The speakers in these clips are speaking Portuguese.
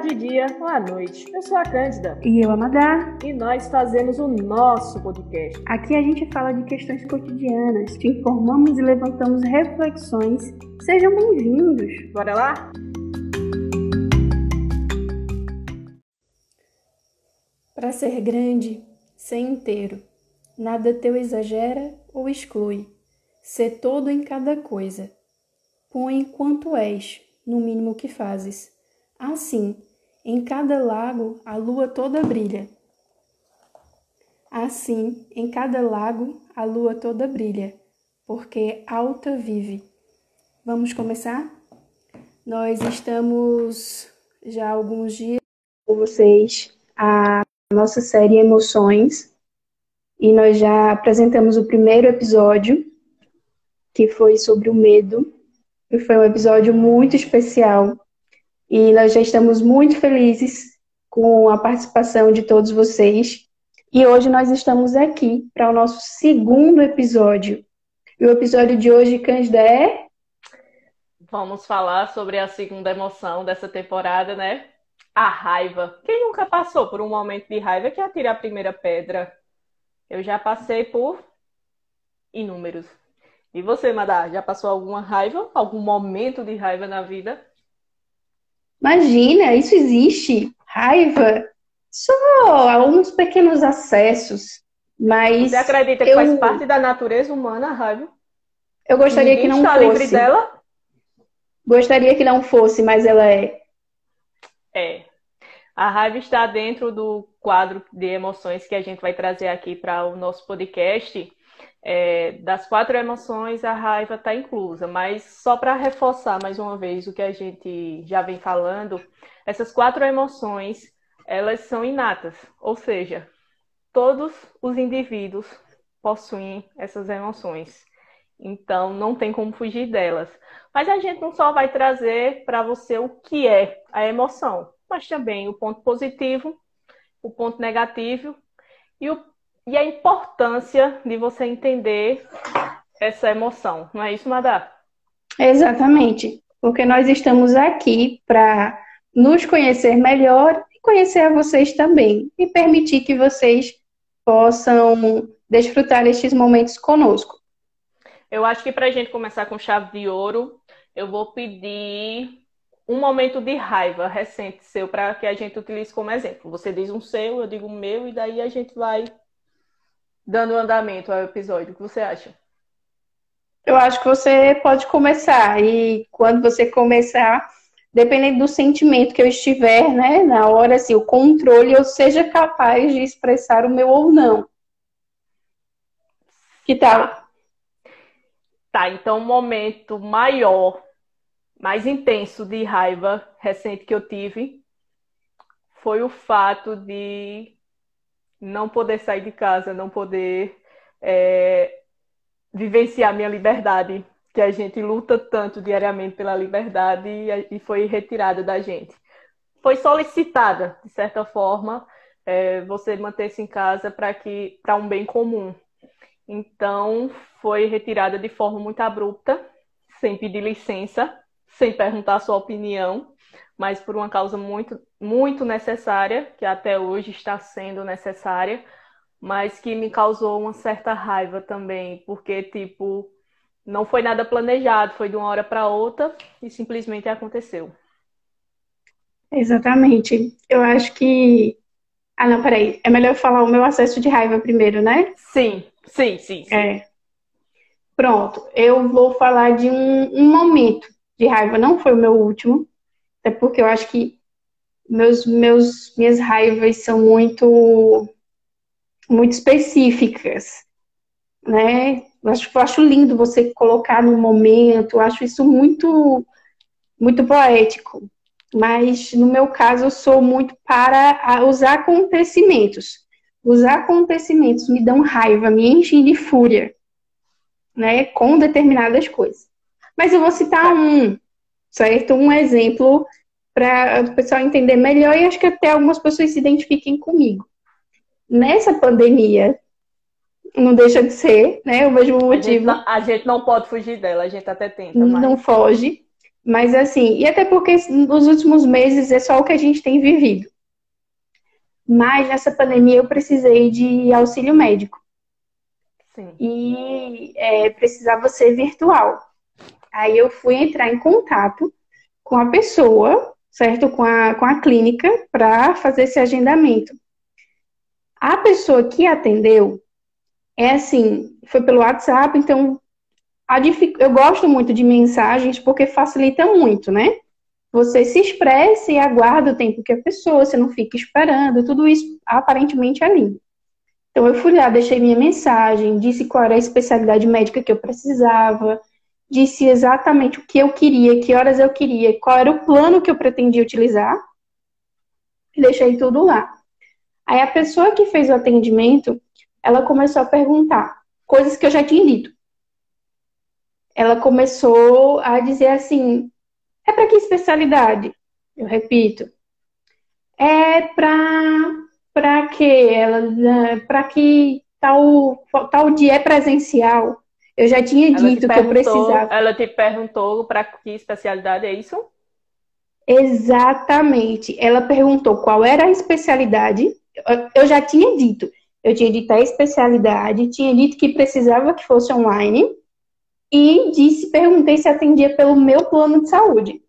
de dia ou à noite. Eu sou a Cândida. E eu, a Madá. E nós fazemos o nosso podcast. Aqui a gente fala de questões cotidianas, te informamos e levantamos reflexões. Sejam bem-vindos. Bora lá? Para ser grande, ser inteiro. Nada teu exagera ou exclui. Ser todo em cada coisa. Põe quanto és, no mínimo que fazes. Assim, em cada lago a lua toda brilha. Assim, em cada lago a lua toda brilha, porque alta vive. Vamos começar? Nós estamos já há alguns dias com vocês a nossa série Emoções e nós já apresentamos o primeiro episódio, que foi sobre o medo. E foi um episódio muito especial e nós já estamos muito felizes com a participação de todos vocês. E hoje nós estamos aqui para o nosso segundo episódio. E o episódio de hoje, Cândida, é? Vamos falar sobre a segunda emoção dessa temporada, né? A raiva. Quem nunca passou por um momento de raiva que atira a primeira pedra? Eu já passei por inúmeros. E você, Madá, já passou alguma raiva? Algum momento de raiva na vida? Imagina, isso existe. Raiva, só alguns pequenos acessos, mas. Você acredita que eu... faz parte da natureza humana a raiva? Eu gostaria Ninguém que não está fosse. livre dela? Gostaria que não fosse, mas ela é. É. A raiva está dentro do quadro de emoções que a gente vai trazer aqui para o nosso podcast. É, das quatro emoções, a raiva está inclusa, mas só para reforçar mais uma vez o que a gente já vem falando, essas quatro emoções, elas são inatas, ou seja, todos os indivíduos possuem essas emoções. Então, não tem como fugir delas. Mas a gente não só vai trazer para você o que é a emoção, mas também o ponto positivo, o ponto negativo e o e a importância de você entender essa emoção. Não é isso, Madá? Exatamente. Porque nós estamos aqui para nos conhecer melhor e conhecer a vocês também. E permitir que vocês possam desfrutar estes momentos conosco. Eu acho que para a gente começar com chave de ouro, eu vou pedir um momento de raiva recente seu para que a gente utilize como exemplo. Você diz um seu, eu digo o meu, e daí a gente vai dando andamento ao episódio. O que você acha? Eu acho que você pode começar. E quando você começar, dependendo do sentimento que eu estiver, né, na hora, assim, o controle, eu seja capaz de expressar o meu ou não. Que tal? Tá, então o um momento maior, mais intenso de raiva recente que eu tive foi o fato de não poder sair de casa, não poder é, vivenciar minha liberdade, que a gente luta tanto diariamente pela liberdade e, foi retirada da gente. Foi solicitada, de certa forma, é, você manter-se em casa para que para um bem comum. Então, foi retirada de forma muito abrupta, sem pedir licença, sem perguntar sua opinião mas por uma causa muito, muito necessária, que até hoje está sendo necessária, mas que me causou uma certa raiva também, porque, tipo, não foi nada planejado, foi de uma hora para outra e simplesmente aconteceu. Exatamente. Eu acho que. Ah, não, peraí. É melhor eu falar o meu acesso de raiva primeiro, né? Sim, sim, sim. sim. É. Pronto, eu vou falar de um, um momento de raiva, não foi o meu último, até porque eu acho que meus, meus, minhas raivas são muito, muito específicas, né? Eu acho, eu acho lindo você colocar no momento, eu acho isso muito, muito poético. Mas no meu caso, eu sou muito para os acontecimentos. Os acontecimentos me dão raiva, me enchem de fúria, né? Com determinadas coisas. Mas eu vou citar um, certo? Um exemplo para o pessoal entender melhor e acho que até algumas pessoas se identifiquem comigo. Nessa pandemia, não deixa de ser, né? O mesmo motivo. A gente, não, a gente não pode fugir dela, a gente até tenta. Mas... Não foge. Mas assim, e até porque nos últimos meses é só o que a gente tem vivido. Mas nessa pandemia eu precisei de auxílio médico. Sim. E é, precisava ser virtual. Aí eu fui entrar em contato com a pessoa, certo? Com a, com a clínica, para fazer esse agendamento. A pessoa que atendeu é assim, foi pelo WhatsApp, então eu gosto muito de mensagens porque facilita muito, né? Você se expressa e aguarda o tempo que a pessoa, você não fica esperando, tudo isso aparentemente lindo. Então eu fui lá, deixei minha mensagem, disse qual era a especialidade médica que eu precisava, disse exatamente o que eu queria, que horas eu queria, qual era o plano que eu pretendia utilizar, deixei tudo lá. Aí a pessoa que fez o atendimento, ela começou a perguntar coisas que eu já tinha dito ela começou a dizer assim: é para que especialidade? Eu repito. É para para que ela né, para que tal tal dia é presencial? Eu já tinha dito que eu precisava. Ela te perguntou para que especialidade é isso? Exatamente. Ela perguntou qual era a especialidade. Eu já tinha dito. Eu tinha dito a especialidade, tinha dito que precisava que fosse online e disse, perguntei se atendia pelo meu plano de saúde.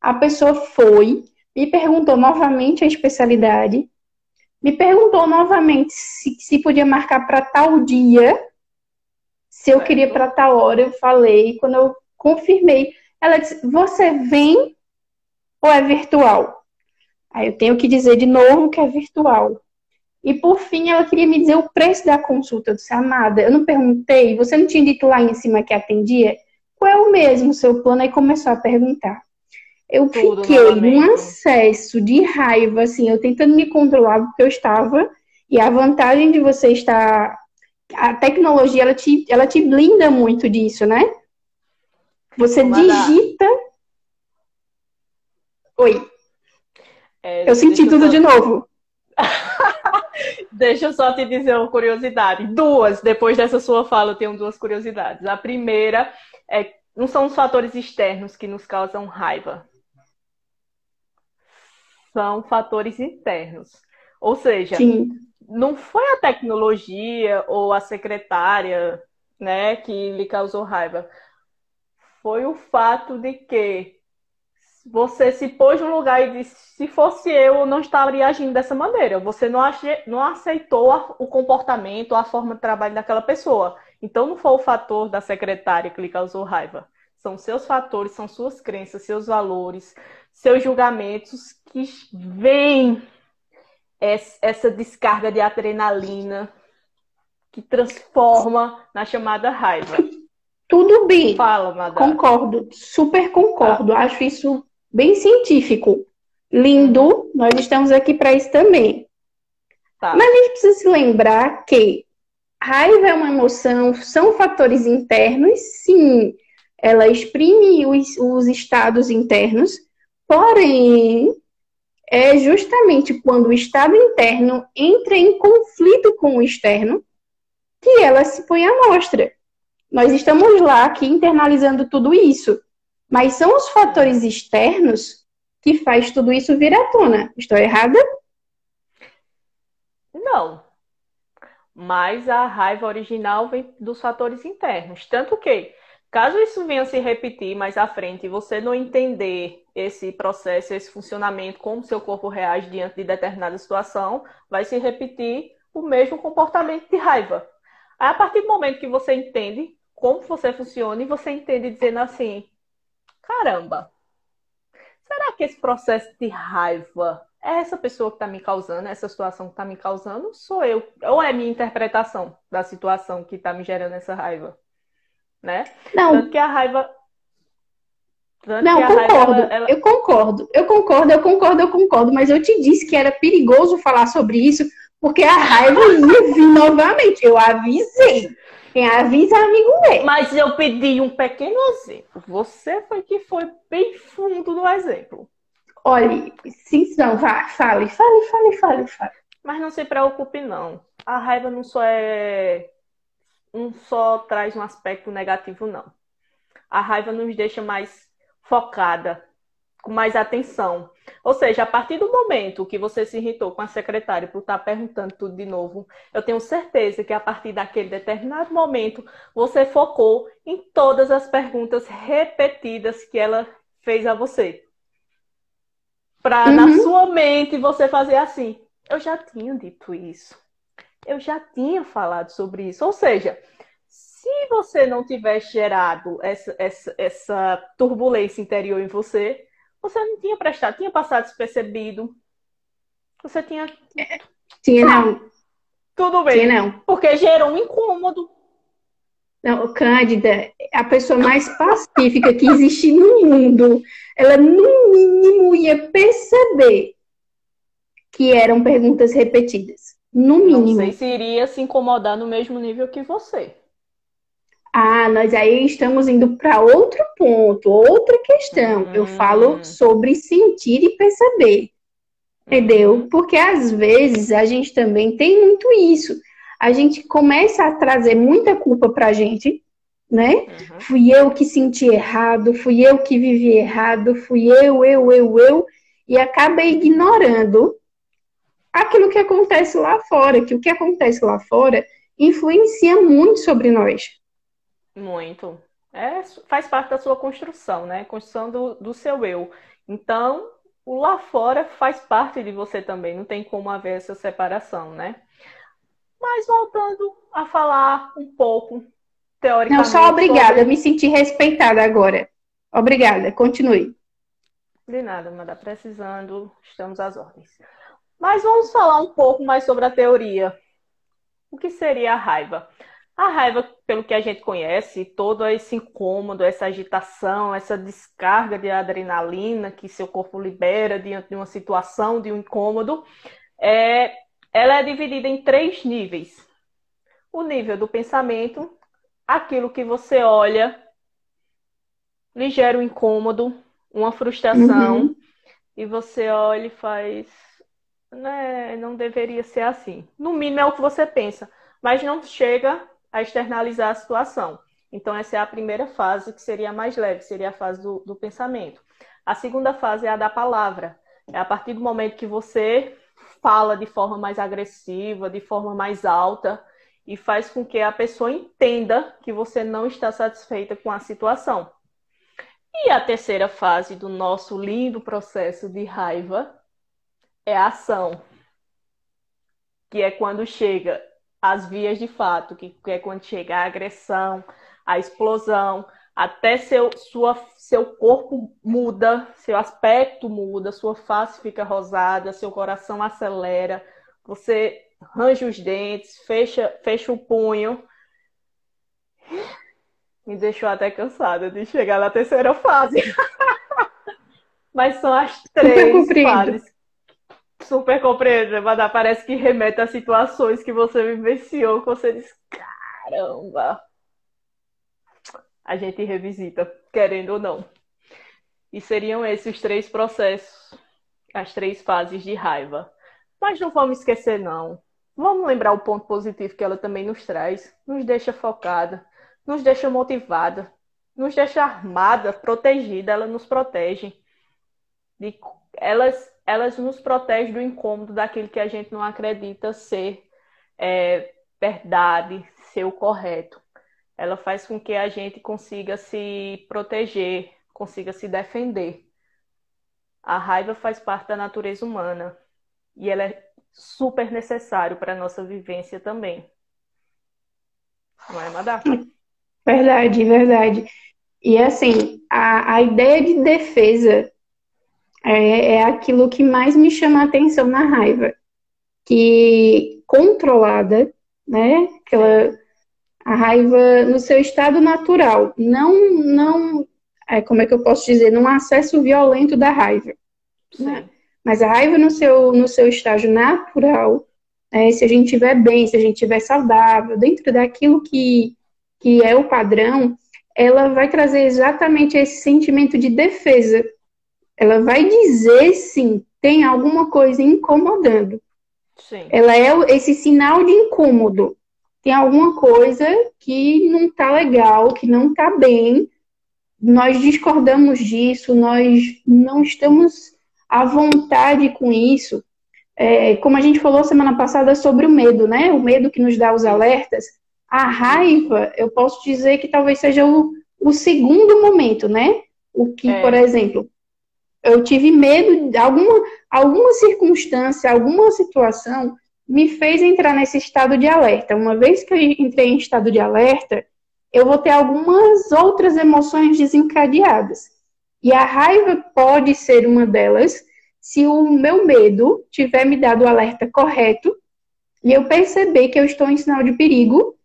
A pessoa foi, me perguntou novamente a especialidade, me perguntou novamente se, se podia marcar para tal dia, se eu queria para tal hora, eu falei, quando eu confirmei, ela disse: Você vem ou é virtual? Aí eu tenho que dizer de novo que é virtual. E por fim, ela queria me dizer o preço da consulta. Eu disse, amada, eu não perguntei, você não tinha dito lá em cima que atendia? Qual é o mesmo seu plano? Aí começou a perguntar. Eu Tudo fiquei num acesso de raiva, assim, eu tentando me controlar porque eu estava. E a vantagem de você estar. A tecnologia, ela te, ela te blinda muito disso, né? Você digita. Oi. É, eu senti tudo de novo. Deixa eu só te dizer uma curiosidade. Duas, depois dessa sua fala, eu tenho duas curiosidades. A primeira é não são os fatores externos que nos causam raiva. São fatores internos. Ou seja, Sim. não foi a tecnologia ou a secretária né, que lhe causou raiva. Foi o fato de que você se pôs no lugar e disse: se fosse eu, eu não estaria agindo dessa maneira. Você não, ach... não aceitou o comportamento, a forma de trabalho daquela pessoa. Então não foi o fator da secretária que lhe causou raiva. São seus fatores, são suas crenças, seus valores, seus julgamentos que vêm essa descarga de adrenalina que transforma na chamada raiva. Tudo bem. Fala, madame. Concordo, super concordo. Ah. Acho isso bem científico. Lindo, nós estamos aqui para isso também. Tá. Mas a gente precisa se lembrar que raiva é uma emoção, são fatores internos, sim, ela exprime os, os estados internos, porém, é justamente quando o estado interno entra em conflito com o externo que ela se põe à mostra. Nós estamos lá aqui internalizando tudo isso. Mas são os fatores externos que faz tudo isso vir à tona. Estou errada? Não. Mas a raiva original vem dos fatores internos. Tanto que, caso isso venha se repetir mais à frente e você não entender esse processo, esse funcionamento, como seu corpo reage diante de determinada situação, vai se repetir o mesmo comportamento de raiva. Aí, a partir do momento que você entende como você funciona e você entende dizendo assim, caramba, será que esse processo de raiva é essa pessoa que está me causando, essa situação que está me causando, sou eu? Ou é minha interpretação da situação que está me gerando essa raiva? Né? Não. Tanto que a raiva. Tanto não, concordo. Raiva, ela... Eu concordo. Eu concordo, eu concordo, eu concordo. Mas eu te disse que era perigoso falar sobre isso, porque a raiva ia vir novamente. Eu avisei. Quem avisa, amigo é. Mas eu pedi um pequeno exemplo. Você foi que foi bem fundo no exemplo. Olhe, sim, não, vá, fale, fale, fale, fale, fale. Mas não se preocupe, não. A raiva não só é. não só traz um aspecto negativo, não. A raiva nos deixa mais focada, com mais atenção. Ou seja, a partir do momento que você se irritou com a secretária por estar perguntando tudo de novo, eu tenho certeza que a partir daquele determinado momento você focou em todas as perguntas repetidas que ela fez a você. Para uhum. na sua mente você fazer assim: eu já tinha dito isso. Eu já tinha falado sobre isso. Ou seja, se você não tivesse gerado essa, essa, essa turbulência interior em você, você não tinha prestado, tinha passado despercebido. Você tinha. Tinha não. Tudo bem. Tinha não. Porque gerou um incômodo. Não, Cândida, a pessoa mais pacífica que existe no mundo, ela no mínimo ia perceber que eram perguntas repetidas. No mínimo. Não sei se iria se incomodar no mesmo nível que você. Ah, nós aí estamos indo para outro ponto, outra questão. Hum. Eu falo hum. sobre sentir e perceber. Entendeu? Uhum. Porque às vezes a gente também tem muito isso. A gente começa a trazer muita culpa pra gente, né? Uhum. Fui eu que senti errado, fui eu que vivi errado, fui eu, eu, eu, eu, e acaba ignorando aquilo que acontece lá fora, que o que acontece lá fora influencia muito sobre nós. Muito. É, faz parte da sua construção, né? Construção do, do seu eu. Então, o lá fora faz parte de você também, não tem como haver essa separação, né? Mas voltando a falar um pouco, teoricamente. Não, só obrigada, sobre... eu me senti respeitada agora. Obrigada, continue. De nada, Manda, precisando, estamos às ordens. Mas vamos falar um pouco mais sobre a teoria. O que seria a raiva? A raiva, pelo que a gente conhece, todo esse incômodo, essa agitação, essa descarga de adrenalina que seu corpo libera diante de uma situação, de um incômodo, é, ela é dividida em três níveis. O nível do pensamento, aquilo que você olha, lhe gera um incômodo, uma frustração, uhum. e você olha e faz, né, não deveria ser assim. No mínimo é o que você pensa, mas não chega a externalizar a situação. Então, essa é a primeira fase, que seria mais leve, seria a fase do, do pensamento. A segunda fase é a da palavra. É a partir do momento que você fala de forma mais agressiva, de forma mais alta, e faz com que a pessoa entenda que você não está satisfeita com a situação. E a terceira fase do nosso lindo processo de raiva é a ação, que é quando chega as vias de fato, que é quando chega a agressão, a explosão, até seu, sua, seu corpo muda, seu aspecto muda, sua face fica rosada, seu coração acelera, você range os dentes, fecha, fecha o punho. Me deixou até cansada de chegar na terceira fase. Mas são as três fases super compreendo, mas parece que remete a situações que você vivenciou, que você diz, caramba. A gente revisita, querendo ou não. E seriam esses os três processos, as três fases de raiva. Mas não vamos esquecer, não. Vamos lembrar o ponto positivo que ela também nos traz. Nos deixa focada, nos deixa motivada, nos deixa armada, protegida. Ela nos protege. De, elas elas nos protegem do incômodo daquilo que a gente não acredita ser é, verdade, ser o correto. Ela faz com que a gente consiga se proteger, consiga se defender. A raiva faz parte da natureza humana e ela é super necessário para a nossa vivência também. Não é, Madá? Verdade, verdade. E assim, a, a ideia de defesa é, é aquilo que mais me chama a atenção na raiva. Que controlada, né? Aquela, a raiva no seu estado natural, não, não, é, como é que eu posso dizer, num acesso violento da raiva. Né? Mas a raiva no seu, no seu estágio natural, é, se a gente estiver bem, se a gente estiver saudável, dentro daquilo que, que é o padrão, ela vai trazer exatamente esse sentimento de defesa, ela vai dizer sim, tem alguma coisa incomodando. Sim. Ela é esse sinal de incômodo. Tem alguma coisa que não tá legal, que não tá bem nós discordamos disso, nós não estamos à vontade com isso. É, como a gente falou semana passada sobre o medo, né? O medo que nos dá os alertas. A raiva, eu posso dizer que talvez seja o, o segundo momento, né? O que, é. por exemplo, eu tive medo de alguma, alguma circunstância, alguma situação me fez entrar nesse estado de alerta. Uma vez que eu entrei em estado de alerta, eu vou ter algumas outras emoções desencadeadas. E a raiva pode ser uma delas, se o meu medo tiver me dado o alerta correto e eu perceber que eu estou em sinal de perigo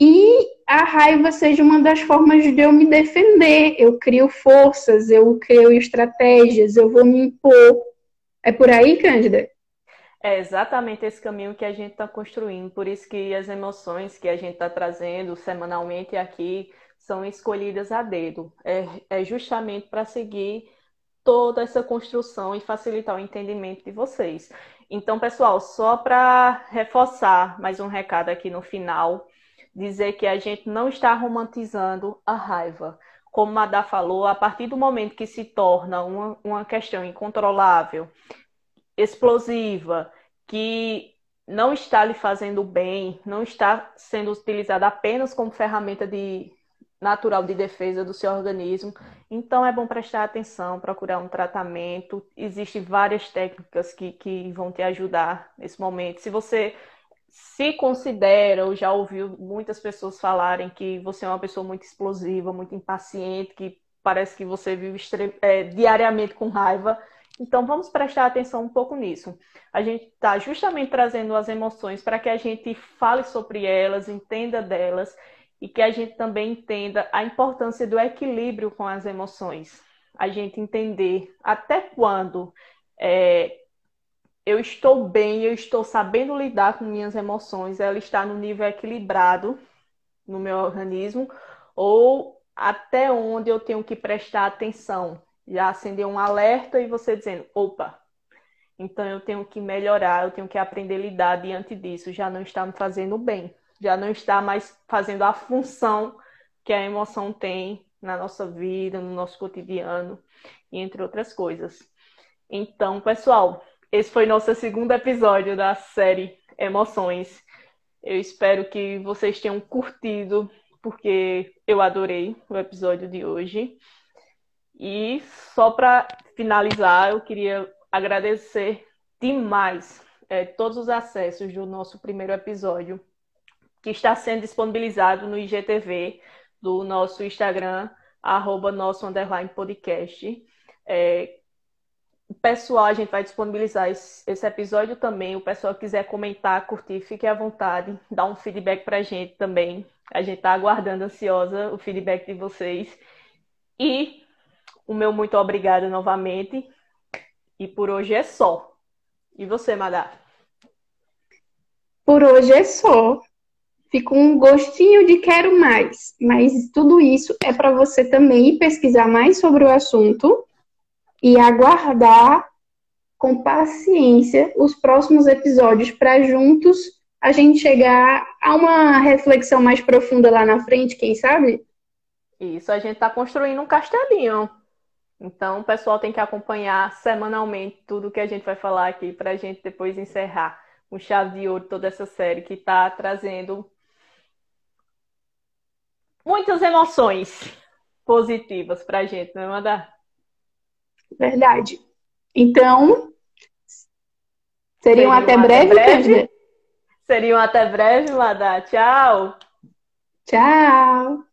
e a raiva seja uma das formas de eu me defender. Eu crio forças, eu crio estratégias, eu vou me impor. É por aí, Cândida? É exatamente esse caminho que a gente está construindo. Por isso que as emoções que a gente está trazendo semanalmente aqui são escolhidas a dedo. É, é justamente para seguir toda essa construção e facilitar o entendimento de vocês. Então, pessoal, só para reforçar mais um recado aqui no final dizer que a gente não está romantizando a raiva. Como Madá falou, a partir do momento que se torna uma, uma questão incontrolável, explosiva, que não está lhe fazendo bem, não está sendo utilizada apenas como ferramenta de natural de defesa do seu organismo. Então é bom prestar atenção, procurar um tratamento. Existem várias técnicas que, que vão te ajudar nesse momento. Se você se considera, ou já ouviu muitas pessoas falarem que você é uma pessoa muito explosiva, muito impaciente, que parece que você vive é, diariamente com raiva. Então, vamos prestar atenção um pouco nisso. A gente está justamente trazendo as emoções para que a gente fale sobre elas, entenda delas e que a gente também entenda a importância do equilíbrio com as emoções. A gente entender até quando é, eu estou bem, eu estou sabendo lidar com minhas emoções, ela está no nível equilibrado no meu organismo, ou até onde eu tenho que prestar atenção. Já acender um alerta e você dizendo, opa, então eu tenho que melhorar, eu tenho que aprender a lidar diante disso, já não está me fazendo bem, já não está mais fazendo a função que a emoção tem na nossa vida, no nosso cotidiano, entre outras coisas. Então, pessoal, esse foi nosso segundo episódio da série Emoções. Eu espero que vocês tenham curtido, porque eu adorei o episódio de hoje. E só para finalizar, eu queria agradecer demais é, todos os acessos do nosso primeiro episódio, que está sendo disponibilizado no IGTV do nosso Instagram, arroba nosso podcast. É, pessoal, a gente vai disponibilizar esse, episódio também. O pessoal quiser comentar, curtir, fique à vontade, dá um feedback pra gente também. A gente tá aguardando ansiosa o feedback de vocês. E o meu muito obrigado novamente. E por hoje é só. E você, Madá? Por hoje é só. Fico um gostinho de quero mais, mas tudo isso é para você também pesquisar mais sobre o assunto e aguardar com paciência os próximos episódios para juntos a gente chegar a uma reflexão mais profunda lá na frente, quem sabe? Isso, a gente está construindo um castelinho. Então, o pessoal tem que acompanhar semanalmente tudo que a gente vai falar aqui para a gente depois encerrar com chave de ouro toda essa série que está trazendo muitas emoções positivas para a gente, não é? Verdade. Então, seriam, seriam até, breve, até breve? Seriam até breve, Madá. Tchau. Tchau.